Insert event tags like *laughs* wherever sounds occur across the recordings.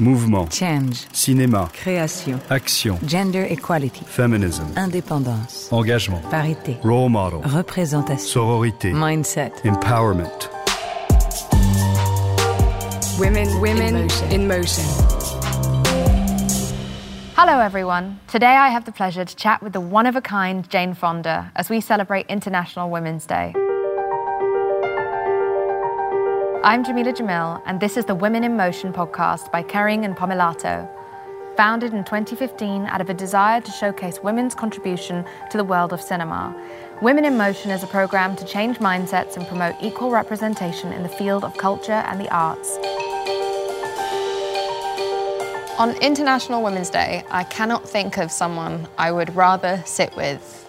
Mouvement. Change. Cinéma. Création. Action. Gender equality. Feminism. Indépendance. Engagement. Parité. Role model. Représentation. Sororité. Mindset. Empowerment. Women, women in motion. in motion. Hello, everyone. Today I have the pleasure to chat with the one of a kind Jane Fonda as we celebrate International Women's Day. I'm Jameela Jamil, and this is the Women in Motion podcast by Kering and Pomellato. Founded in 2015 out of a desire to showcase women's contribution to the world of cinema, Women in Motion is a program to change mindsets and promote equal representation in the field of culture and the arts. On International Women's Day, I cannot think of someone I would rather sit with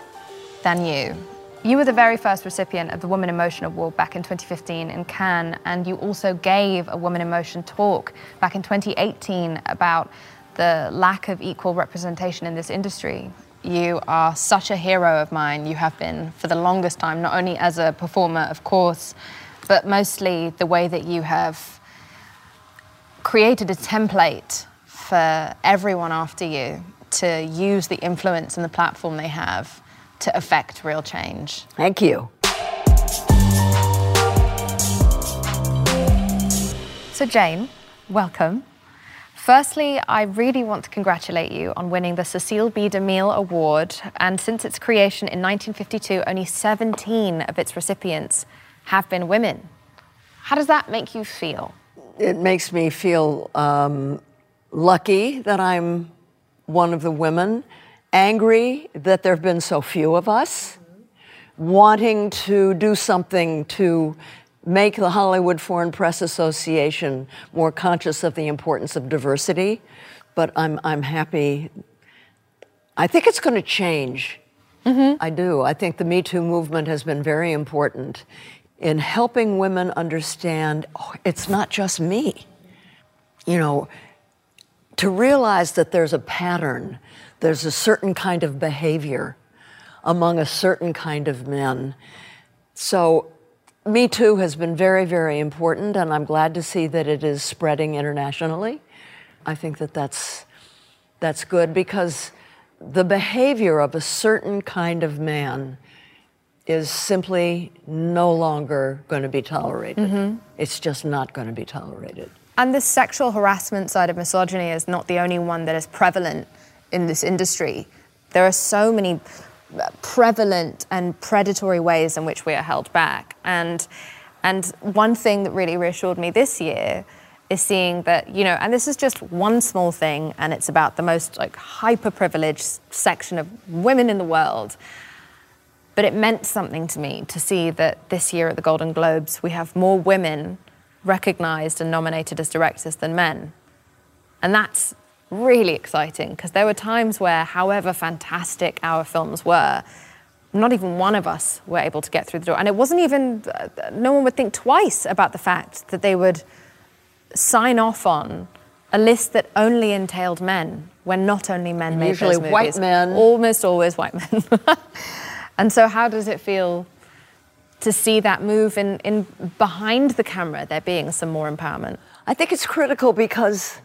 than you. You were the very first recipient of the Women in Motion Award back in 2015 in Cannes, and you also gave a Women in Motion talk back in 2018 about the lack of equal representation in this industry. You are such a hero of mine. You have been for the longest time, not only as a performer, of course, but mostly the way that you have created a template for everyone after you to use the influence and the platform they have to affect real change. Thank you. So, Jane, welcome. Firstly, I really want to congratulate you on winning the Cecil B. DeMille Award. And since its creation in 1952, only 17 of its recipients have been women. How does that make you feel? It makes me feel um, lucky that I'm one of the women angry that there have been so few of us, wanting to do something to make the Hollywood Foreign Press Association more conscious of the importance of diversity. But I'm, I'm happy. I think it's going to change. Mm-hmm. I do. I think the Me Too movement has been very important in helping women understand oh, it's not just me. You know, to realize that there's a pattern there's a certain kind of behavior among a certain kind of men. So, Me Too has been very, very important, and I'm glad to see that it is spreading internationally. I think that that's, that's good because the behavior of a certain kind of man is simply no longer going to be tolerated. Mm-hmm. It's just not going to be tolerated. And the sexual harassment side of misogyny is not the only one that is prevalent in this industry. There are so many prevalent and predatory ways in which we are held back. And, and one thing that really reassured me this year is seeing that, you know, and this is just one small thing, and it's about the most like hyper privileged section of women in the world. But it meant something to me to see that this year at the Golden Globes, we have more women recognized and nominated as directors than men. And that's really exciting because there were times where, however fantastic our films were, not even one of us were able to get through the door. And it wasn't even, uh, no one would think twice about the fact that they would sign off on a list that only entailed men when not only men made Usually those movies. white men. Almost always white men. *laughs* and so, how does it feel to see that move in, in behind the camera, there being some more empowerment? I think it's critical because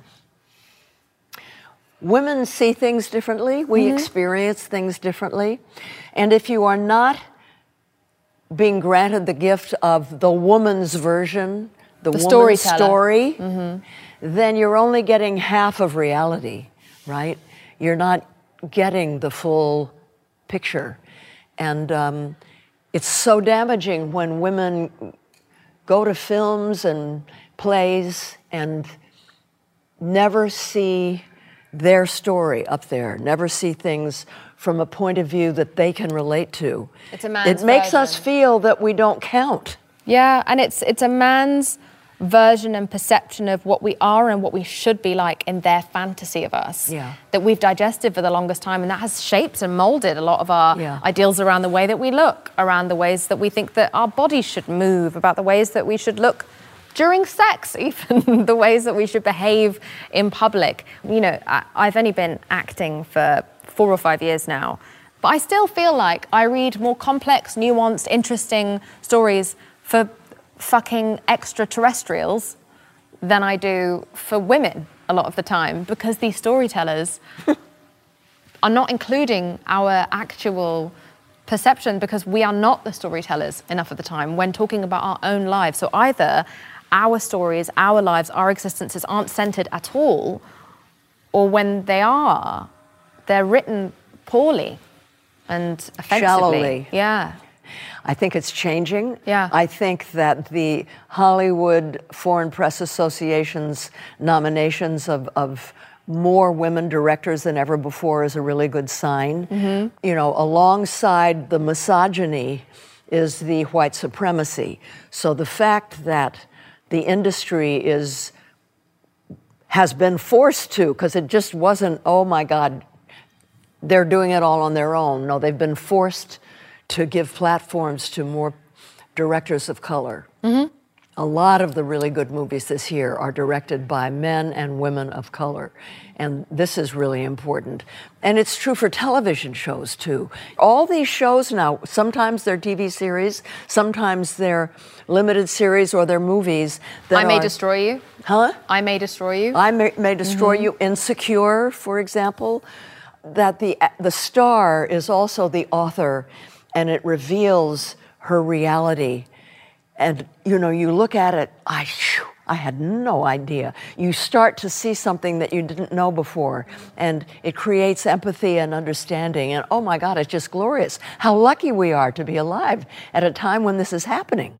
women see things differently, we mm-hmm. experience things differently. And if you are not being granted the gift of the woman's version, the, the woman's story, mm-hmm. then you're only getting half of reality, right? You're not getting the full picture. And um, it's so damaging when women go to films and plays and never see their story up there, never see things from a point of view that they can relate to. It's a man's It makes version. us feel that we don't count. Yeah, and it's it's a man's version and perception of what we are and what we should be like in their fantasy of us yeah. that we've digested for the longest time and that has shaped and molded a lot of our yeah. ideals around the way that we look around the ways that we think that our bodies should move about the ways that we should look during sex, *laughs* even the ways that we should behave in public. You know, I, I've only been acting for four or five years now, but I still feel like I read more complex, nuanced, interesting stories for fucking extraterrestrials than I do for women a lot of the time because these storytellers *laughs* are not including our actual perception because we are not the storytellers enough of the time when talking about our own lives. So either our stories, our lives, our existences aren't centered at all, or when they are, they're written poorly and offensively. Shallowly. Yeah. I think it's changing. Yeah. I think that the Hollywood Foreign Press Association's nominations of, of more women directors than ever before is a really good sign. Mm-hmm. You know, alongside the misogyny is the white supremacy. So the fact that the industry is has been forced to, because it just wasn't, oh my God, they're doing it all on their own. No, they've been forced to give platforms to more directors of color. A lot of the really good movies this year are directed by men and women of color. And this is really important. And it's true for television shows too. All these shows now, sometimes they're TV series, sometimes they're limited series or they're movies. That I May are- Destroy You. Huh? I May Destroy You. I may, may destroy Mm-hmm. you. Insecure, for example, that the the star is also the author, and it reveals her reality. And you know, you look at it. I I had no idea. You start to see something that you didn't know before, and it creates empathy and understanding. And oh my God, it's just glorious. How lucky we are to be alive at a time when this is happening.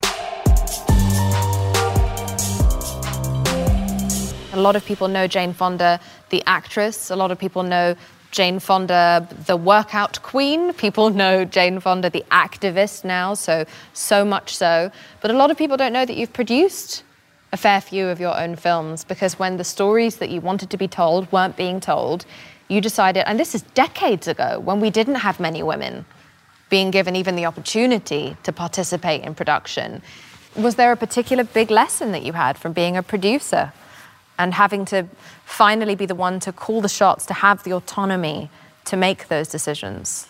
A lot of people know Jane Fonda, the actress. A lot of people know Jane Fonda, the workout queen. People know Jane Fonda, the activist now, so so much so. But a lot of people don't know that you've produced a fair few of your own films because when the stories that you wanted to be told weren't being told, you decided, and this is decades ago when we didn't have many women being given even the opportunity to participate in production. Was there a particular big lesson that you had from being a producer and having to finally be the one to call the shots, to have the autonomy to make those decisions?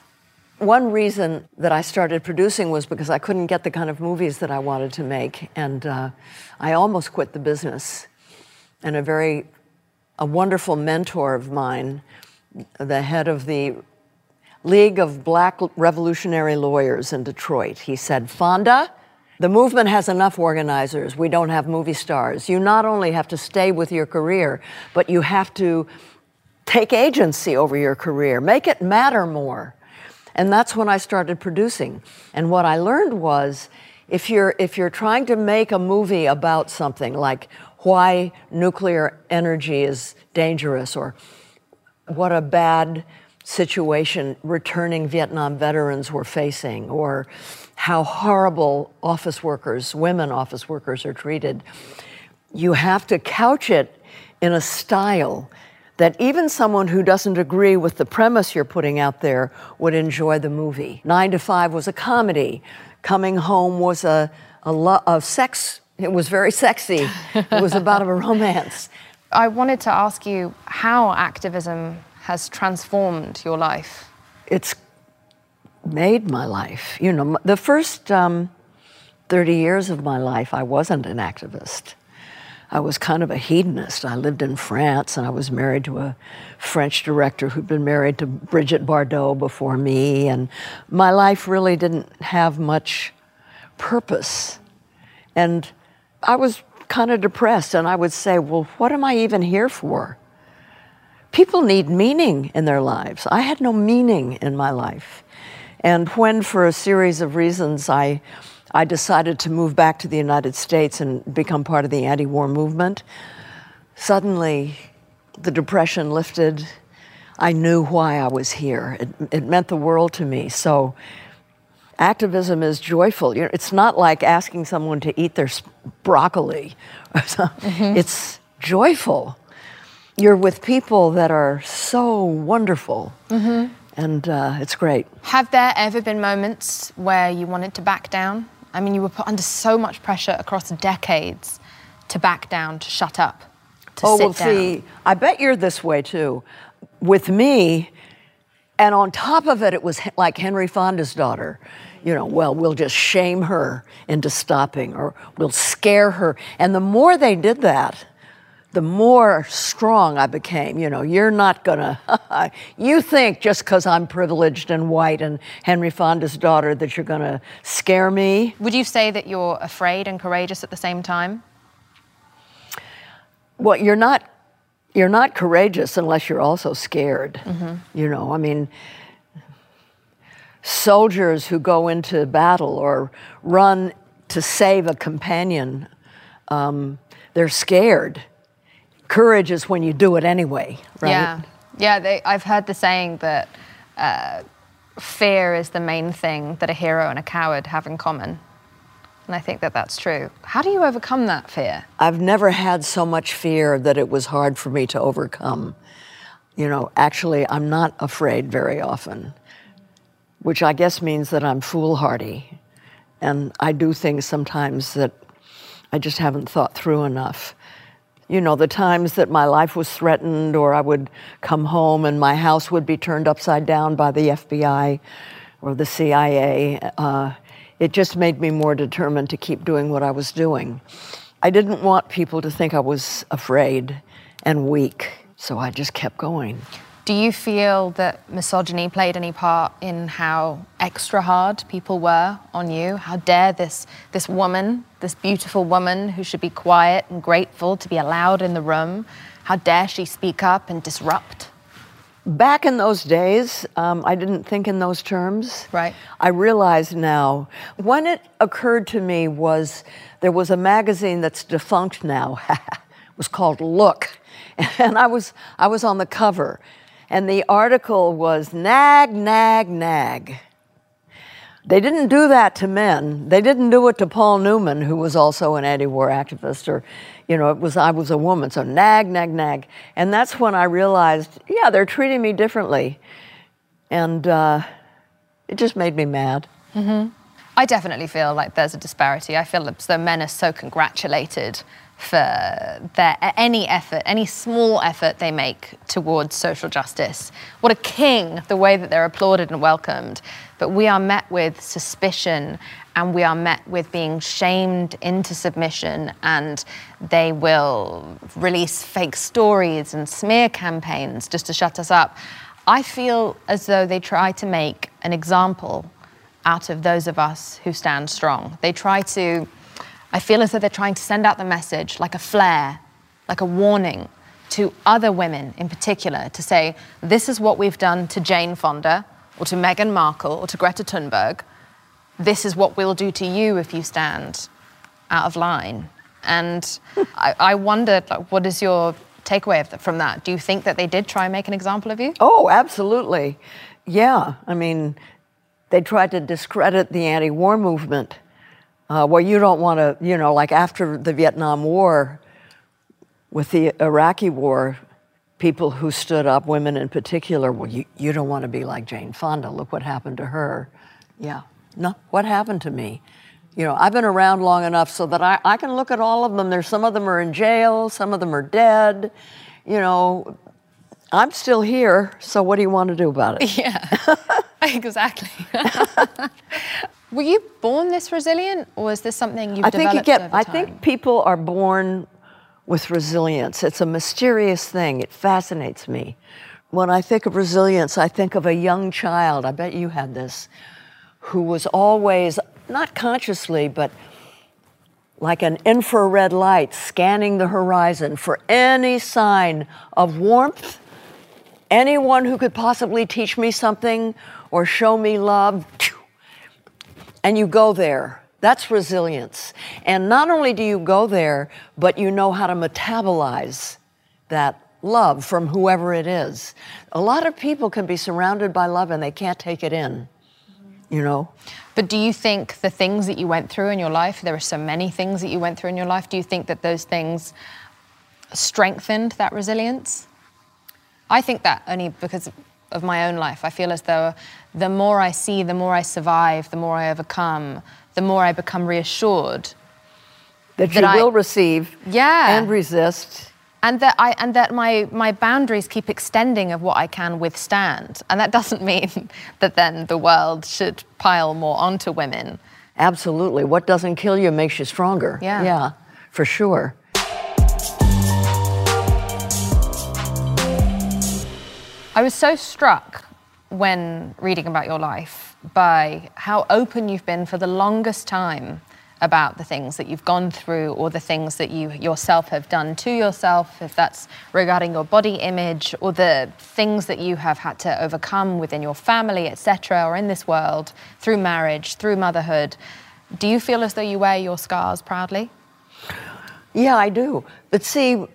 One reason that I started producing was because I couldn't get the kind of movies that I wanted to make, and uh, I almost quit the business. And a very, a wonderful mentor of mine, the head of the League of Black Revolutionary Lawyers in Detroit, he said, "Fonda, the movement has enough organizers. We don't have movie stars. You not only have to stay with your career, but you have to take agency over your career, make it matter more." And that's when I started producing. And what I learned was if you're, if you're trying to make a movie about something like why nuclear energy is dangerous or what a bad situation returning Vietnam veterans were facing, or how horrible office workers, women office workers, are treated, you have to couch it in a style that even someone who doesn't agree with the premise you're putting out there would enjoy the movie. Nine to Five was a comedy. Coming Home was a, a, lo- a sex, it was very sexy. It was about a *laughs* romance. I wanted to ask you how activism has transformed your life. It's made my life. You know, the first um, 30 years of my life, I wasn't an activist. I was kind of a hedonist. I lived in France and I was married to a French director who'd been married to Brigitte Bardot before me. And my life really didn't have much purpose. And I was kind of depressed and I would say, well, what am I even here for? People need meaning in their lives. I had no meaning in my life. And when, for a series of reasons, I, I decided to move back to the United States and become part of the anti war movement, suddenly the depression lifted. I knew why I was here. It, it meant the world to me. So, activism is joyful. You know, it's not like asking someone to eat their broccoli. something. *laughs* Mm-hmm. It's joyful. You're with people that are so wonderful, mm-hmm. And uh, it's great. Have there ever been moments where you wanted to back down? I mean, you were put under so much pressure across decades to back down, to shut up, to oh, sit well, down. see, I bet you're this way too. With me, and on top of it, it was like Henry Fonda's daughter. You know, well, we'll just shame her into stopping, or we'll scare her. And the more they did that, the more strong I became. You know, you're not gonna, *laughs* you think just because I'm privileged and white and Henry Fonda's daughter that you're gonna scare me. Would you say that you're afraid and courageous at the same time? Well, you're not, you're not courageous unless you're also scared. You know, I mean, soldiers who go into battle or run to save a companion, um, they're scared. Courage is when you do it anyway, right? Yeah, yeah. They, I've heard the saying that uh, fear is the main thing that a hero and a coward have in common, and I think that that's true. How do you overcome that fear? I've never had so much fear that it was hard for me to overcome. You know, actually, I'm not afraid very often, which I guess means that I'm foolhardy. And I do things sometimes that I just haven't thought through enough. You know, the times that my life was threatened, or I would come home and my house would be turned upside down by the FBI or the CIA, uh, it just made me more determined to keep doing what I was doing. I didn't want people to think I was afraid and weak, so I just kept going. Do you feel that misogyny played any part in how extra hard people were on you? How dare this this woman, this beautiful woman who should be quiet and grateful to be allowed in the room, how dare she speak up and disrupt? Back in those days, um, I didn't think in those terms. Right. I realize now. When it occurred to me was there was a magazine that's defunct now. *laughs* it was called Look, *laughs* and I was I was on the cover, and the article was nag, nag, nag. They didn't do that to men. They didn't do it to Paul Newman, who was also an anti-war activist, or, you know, it was I was a woman. So nag, nag, nag, and that's when I realized, yeah, they're treating me differently, and uh, it just made me mad. Mhm. I definitely feel like there's a disparity. I feel though men are so congratulated for their any effort, any small effort they make towards social justice. What a king, the way that they're applauded and welcomed. But we are met with suspicion and we are met with being shamed into submission and they will release fake stories and smear campaigns just to shut us up. I feel as though they try to make an example out of those of us who stand strong. They try to, I feel as though they're trying to send out the message like a flare, like a warning to other women in particular to say, this is what we've done to Jane Fonda or to Meghan Markle or to Greta Thunberg. This is what we'll do to you if you stand out of line. And *laughs* I, I wondered, like, what is your takeaway of th- from that? Do you think that they did try and make an example of you? Oh, absolutely. Yeah. I mean, they tried to discredit the anti war movement. Uh, well, you don't want to, you know, like after the Vietnam War, with the Iraqi war, people who stood up, women in particular, well, you, you don't want to be like Jane Fonda. Look what happened to her. Yeah. No, what happened to me? You know, I've been around long enough so that I, I can look at all of them. There's some of them are in jail, some of them are dead. You know, I'm still here, so what do you want to do about it? *laughs* Yeah, *laughs* *laughs* exactly. Were you born this resilient, or is this something you've I think developed you get. I think people are born with resilience. It's a mysterious thing. It fascinates me. When I think of resilience, I think of a young child. I bet you had this, who was always not consciously, but like an infrared light scanning the horizon for any sign of warmth, anyone who could possibly teach me something or show me love. And you go there. That's resilience. And not only do you go there, but you know how to metabolize that love from whoever it is. A lot of people can be surrounded by love and they can't take it in, you know? But do you think the things that you went through in your life, there are so many things that you went through in your life, do you think that those things strengthened that resilience? I think that only because of my own life. I feel as though the more I see, the more I survive, the more I overcome, the more I become reassured. That, That you I- will receive Yeah. and resist. and that I and that my my boundaries keep extending of what I can withstand. And that doesn't *laughs* mean that then the world should pile more onto women. Absolutely. What doesn't kill you makes you stronger. Yeah. Yeah, for sure. I was so struck when reading about your life by how open you've been for the longest time about the things that you've gone through or the things that you yourself have done to yourself, if that's regarding your body image or the things that you have had to overcome within your family, etc., or in this world through marriage, through motherhood. Do you feel as though you wear your scars proudly? Yeah, I do. But see,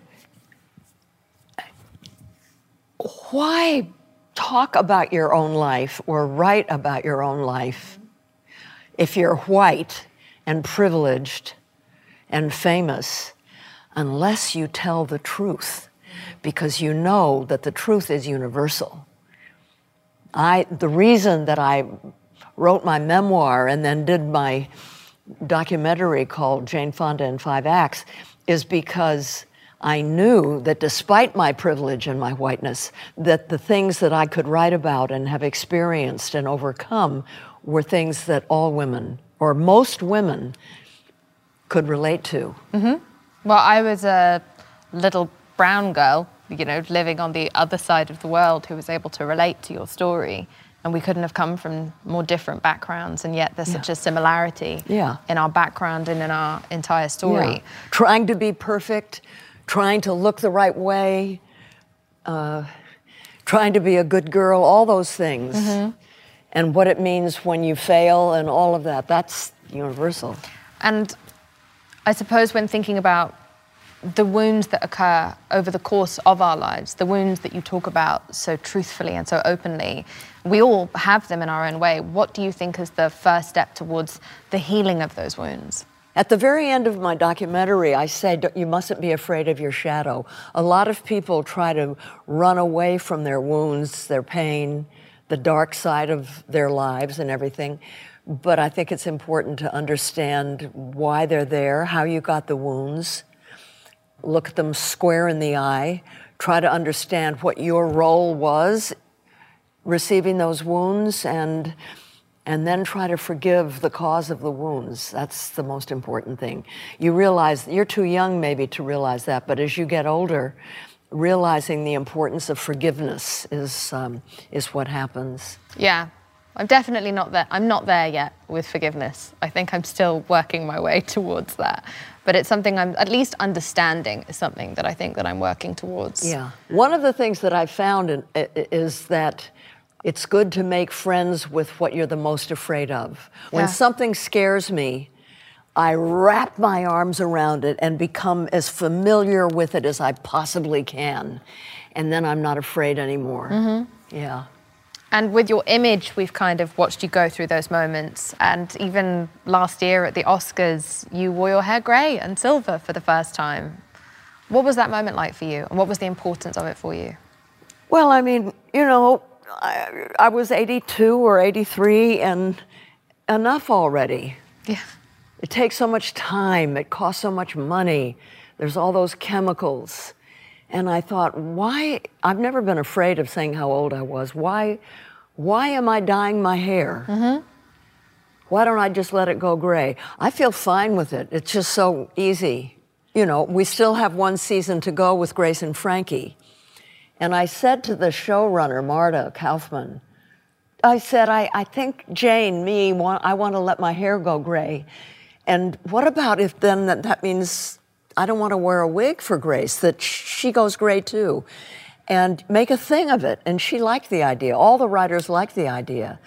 why talk about your own life or write about your own life if you're white and privileged and famous unless you tell the truth because you know that the truth is universal. I, the reason that I wrote my memoir and then did my documentary called Jane Fonda in Five Acts is because I knew that despite my privilege and my whiteness, that the things that I could write about and have experienced and overcome were things that all women, or most women, could relate to. Mm-hmm. Well, I was a little brown girl, you know, living on the other side of the world who was able to relate to your story. And we couldn't have come from more different backgrounds, and yet there's such a similarity Yeah. in our background and in our entire story. Yeah. Trying to be perfect, trying to look the right way, uh, trying to be a good girl, all those things. And what it means when you fail and all of that, that's universal. And I suppose when thinking about the wounds that occur over the course of our lives, the wounds that you talk about so truthfully and so openly, we all have them in our own way. What do you think is the first step towards the healing of those wounds? At the very end of my documentary, I say you mustn't be afraid of your shadow. A lot of people try to run away from their wounds, their pain, the dark side of their lives and everything. But I think it's important to understand why they're there, how you got the wounds, look at them square in the eye, try to understand what your role was receiving those wounds and and then try to forgive the cause of the wounds. That's the most important thing. You realize you're too young maybe to realize that, but as you get older, realizing the importance of forgiveness is um, is what happens. Yeah, I'm definitely not there. I'm not there yet with forgiveness. I think I'm still working my way towards that. But it's something I'm at least understanding is something that I think that I'm working towards. Yeah. One of the things that I found in, is that it's good to make friends with what you're the most afraid of. When Yeah. something scares me, I wrap my arms around it and become as familiar with it as I possibly can. And then I'm not afraid anymore. Mm-hmm. Yeah. And with your image, we've kind of watched you go through those moments. And even last year at the Oscars, you wore your hair grey and silver for the first time. What was that moment like for you? And what was the importance of it for you? Well, I mean, you know, I, I was 82 or 83 and enough already. Yeah. It takes so much time, it costs so much money, there's all those chemicals. And I thought, why? I've never been afraid of saying how old I was. Why, why am I dyeing my hair? Mm-hmm. Why don't I just let it go gray? I feel fine with it. It's just so easy. You know, we still have one season to go with Grace and Frankie. And I said to the showrunner, Marta Kauffman, I said, I, I think Jane, me, want, I want to let my hair go gray. And what about if then that, that means I don't want to wear a wig for Grace, that she goes gray too? And make a thing of it. And she liked the idea. All the writers liked the idea.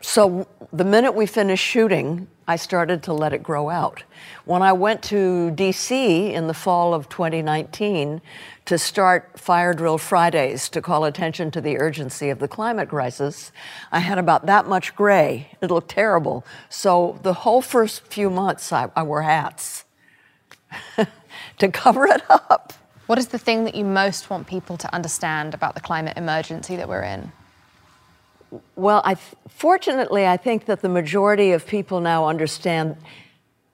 So the minute we finished shooting, I started to let it grow out. When I went to DC in the fall of 2019 to start Fire Drill Fridays to call attention to the urgency of the climate crisis, I had about that much gray. It looked terrible. So the whole first few months, I, I wore hats *laughs* to cover it up. What is the thing that you most want people to understand about the climate emergency that we're in? Well, I th- fortunately, I think that the majority of people now understand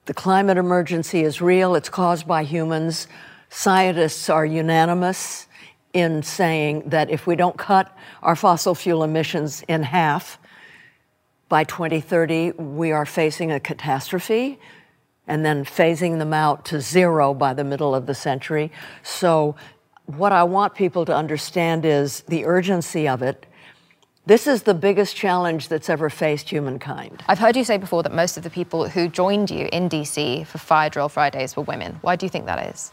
the climate emergency is real. It's caused by humans. Scientists are unanimous in saying that if we don't cut our fossil fuel emissions in half by 2030, we are facing a catastrophe and then phasing them out to zero by the middle of the century. So what I want people to understand is the urgency of it. This is the biggest challenge that's ever faced humankind. I've heard you say before that most of the people who joined you in DC for Fire Drill Fridays were women. Why do you think that is?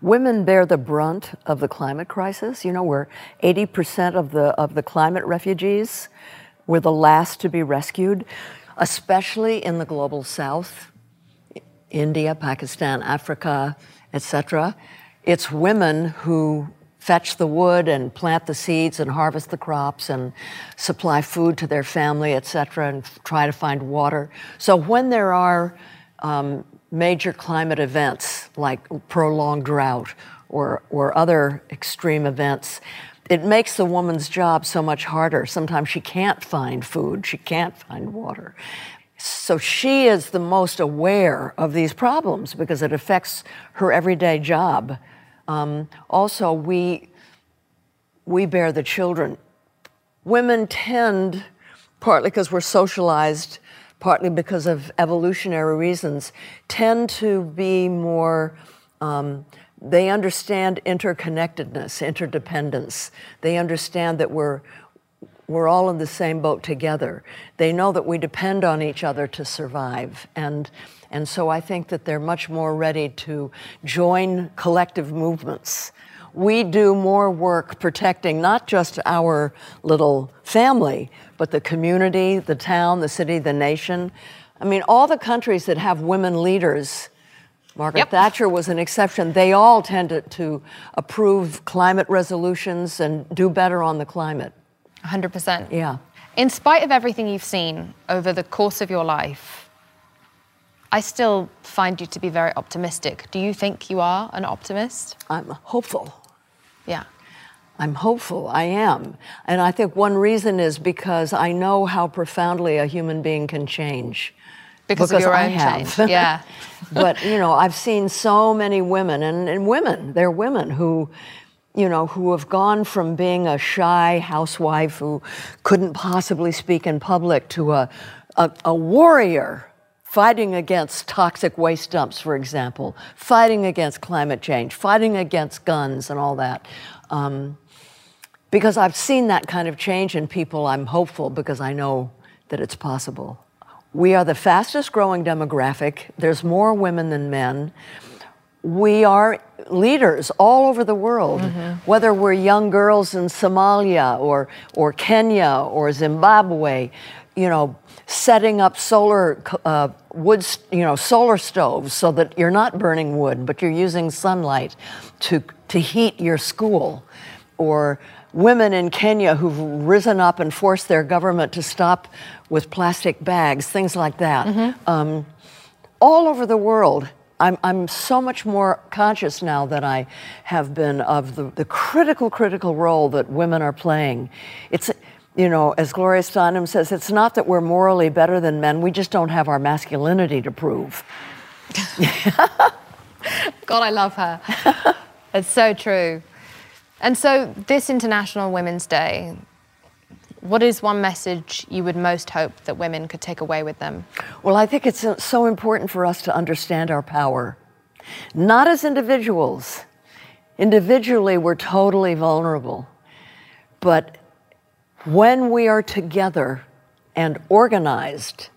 Women bear the brunt of the climate crisis. You know, we're 80% of the, of the climate refugees. We're the last to be rescued, especially in the global south, India, Pakistan, Africa, etc. It's women who fetch the wood and plant the seeds and harvest the crops and supply food to their family, etc., and try to find water. So when there are um, major climate events like prolonged drought or, or other extreme events, it makes the woman's job so much harder. Sometimes she can't find food, she can't find water. So she is the most aware of these problems because it affects her everyday job. Um, also, we, we bear the children. Women tend, partly because we're socialized, partly because of evolutionary reasons, tend to be more, um, they understand interconnectedness, interdependence. They understand that we're, we're all in the same boat together. They know that we depend on each other to survive. And, and so I think that they're much more ready to join collective movements. We do more work protecting not just our little family, but the community, the town, the city, the nation. I mean, all the countries that have women leaders, Margaret Yep. Thatcher was an exception, they all tended to approve climate resolutions and do better on the climate. 100%. Yeah. In spite of everything you've seen over the course of your life, I still find you to be very optimistic. Do you think you are an optimist? I'm hopeful. Yeah. I'm hopeful. I am. And I think one reason is because I know how profoundly a human being can change. Because, of your I own have. change. Yeah. *laughs* *laughs* but, you know, I've seen so many women, and, and women, they're women who, you know, who have gone from being a shy housewife who couldn't possibly speak in public to a, a, a warrior fighting against toxic waste dumps, for example, fighting against climate change, fighting against guns and all that. Um, because I've seen that kind of change in people, I'm hopeful because I know that it's possible. We are the fastest growing demographic. There's more women than men. We are leaders all over the world, whether we're young girls in Somalia or, or Kenya or Zimbabwe, you know, setting up solar uh, wood, you know, solar stoves so that you're not burning wood, but you're using sunlight to, to heat your school, or women in Kenya who've risen up and forced their government to stop with plastic bags, things like that. Um, all over the world. I'm, I'm so much more conscious now than I have been of the, the critical, critical role that women are playing. It's, you know, as Gloria Steinem says, it's not that we're morally better than men, we just don't have our masculinity to prove. *laughs* God, I love her. *laughs* it's so true. And so, this International Women's Day, what is one message you would most hope that women could take away with them? Well, I think it's so important for us to understand our power, not as individuals. Individually, we're totally vulnerable. But when we are together and organized,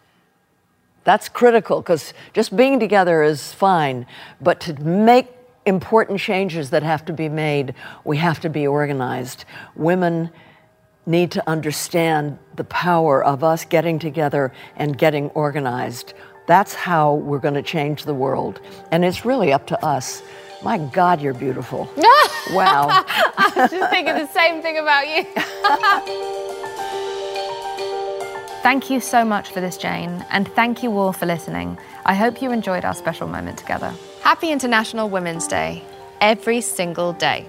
that's critical because just being together is fine. But to make important changes that have to be made, we have to be organized. Women need to understand the power of us getting together and getting organized. That's how we're going to change the world. And it's really up to us. My God, you're beautiful. *laughs* wow. I was Just thinking the same thing about you. *laughs* thank you so much for this, Jane, and thank you all for listening. I hope you enjoyed our special moment together. Happy International Women's Day, every single day.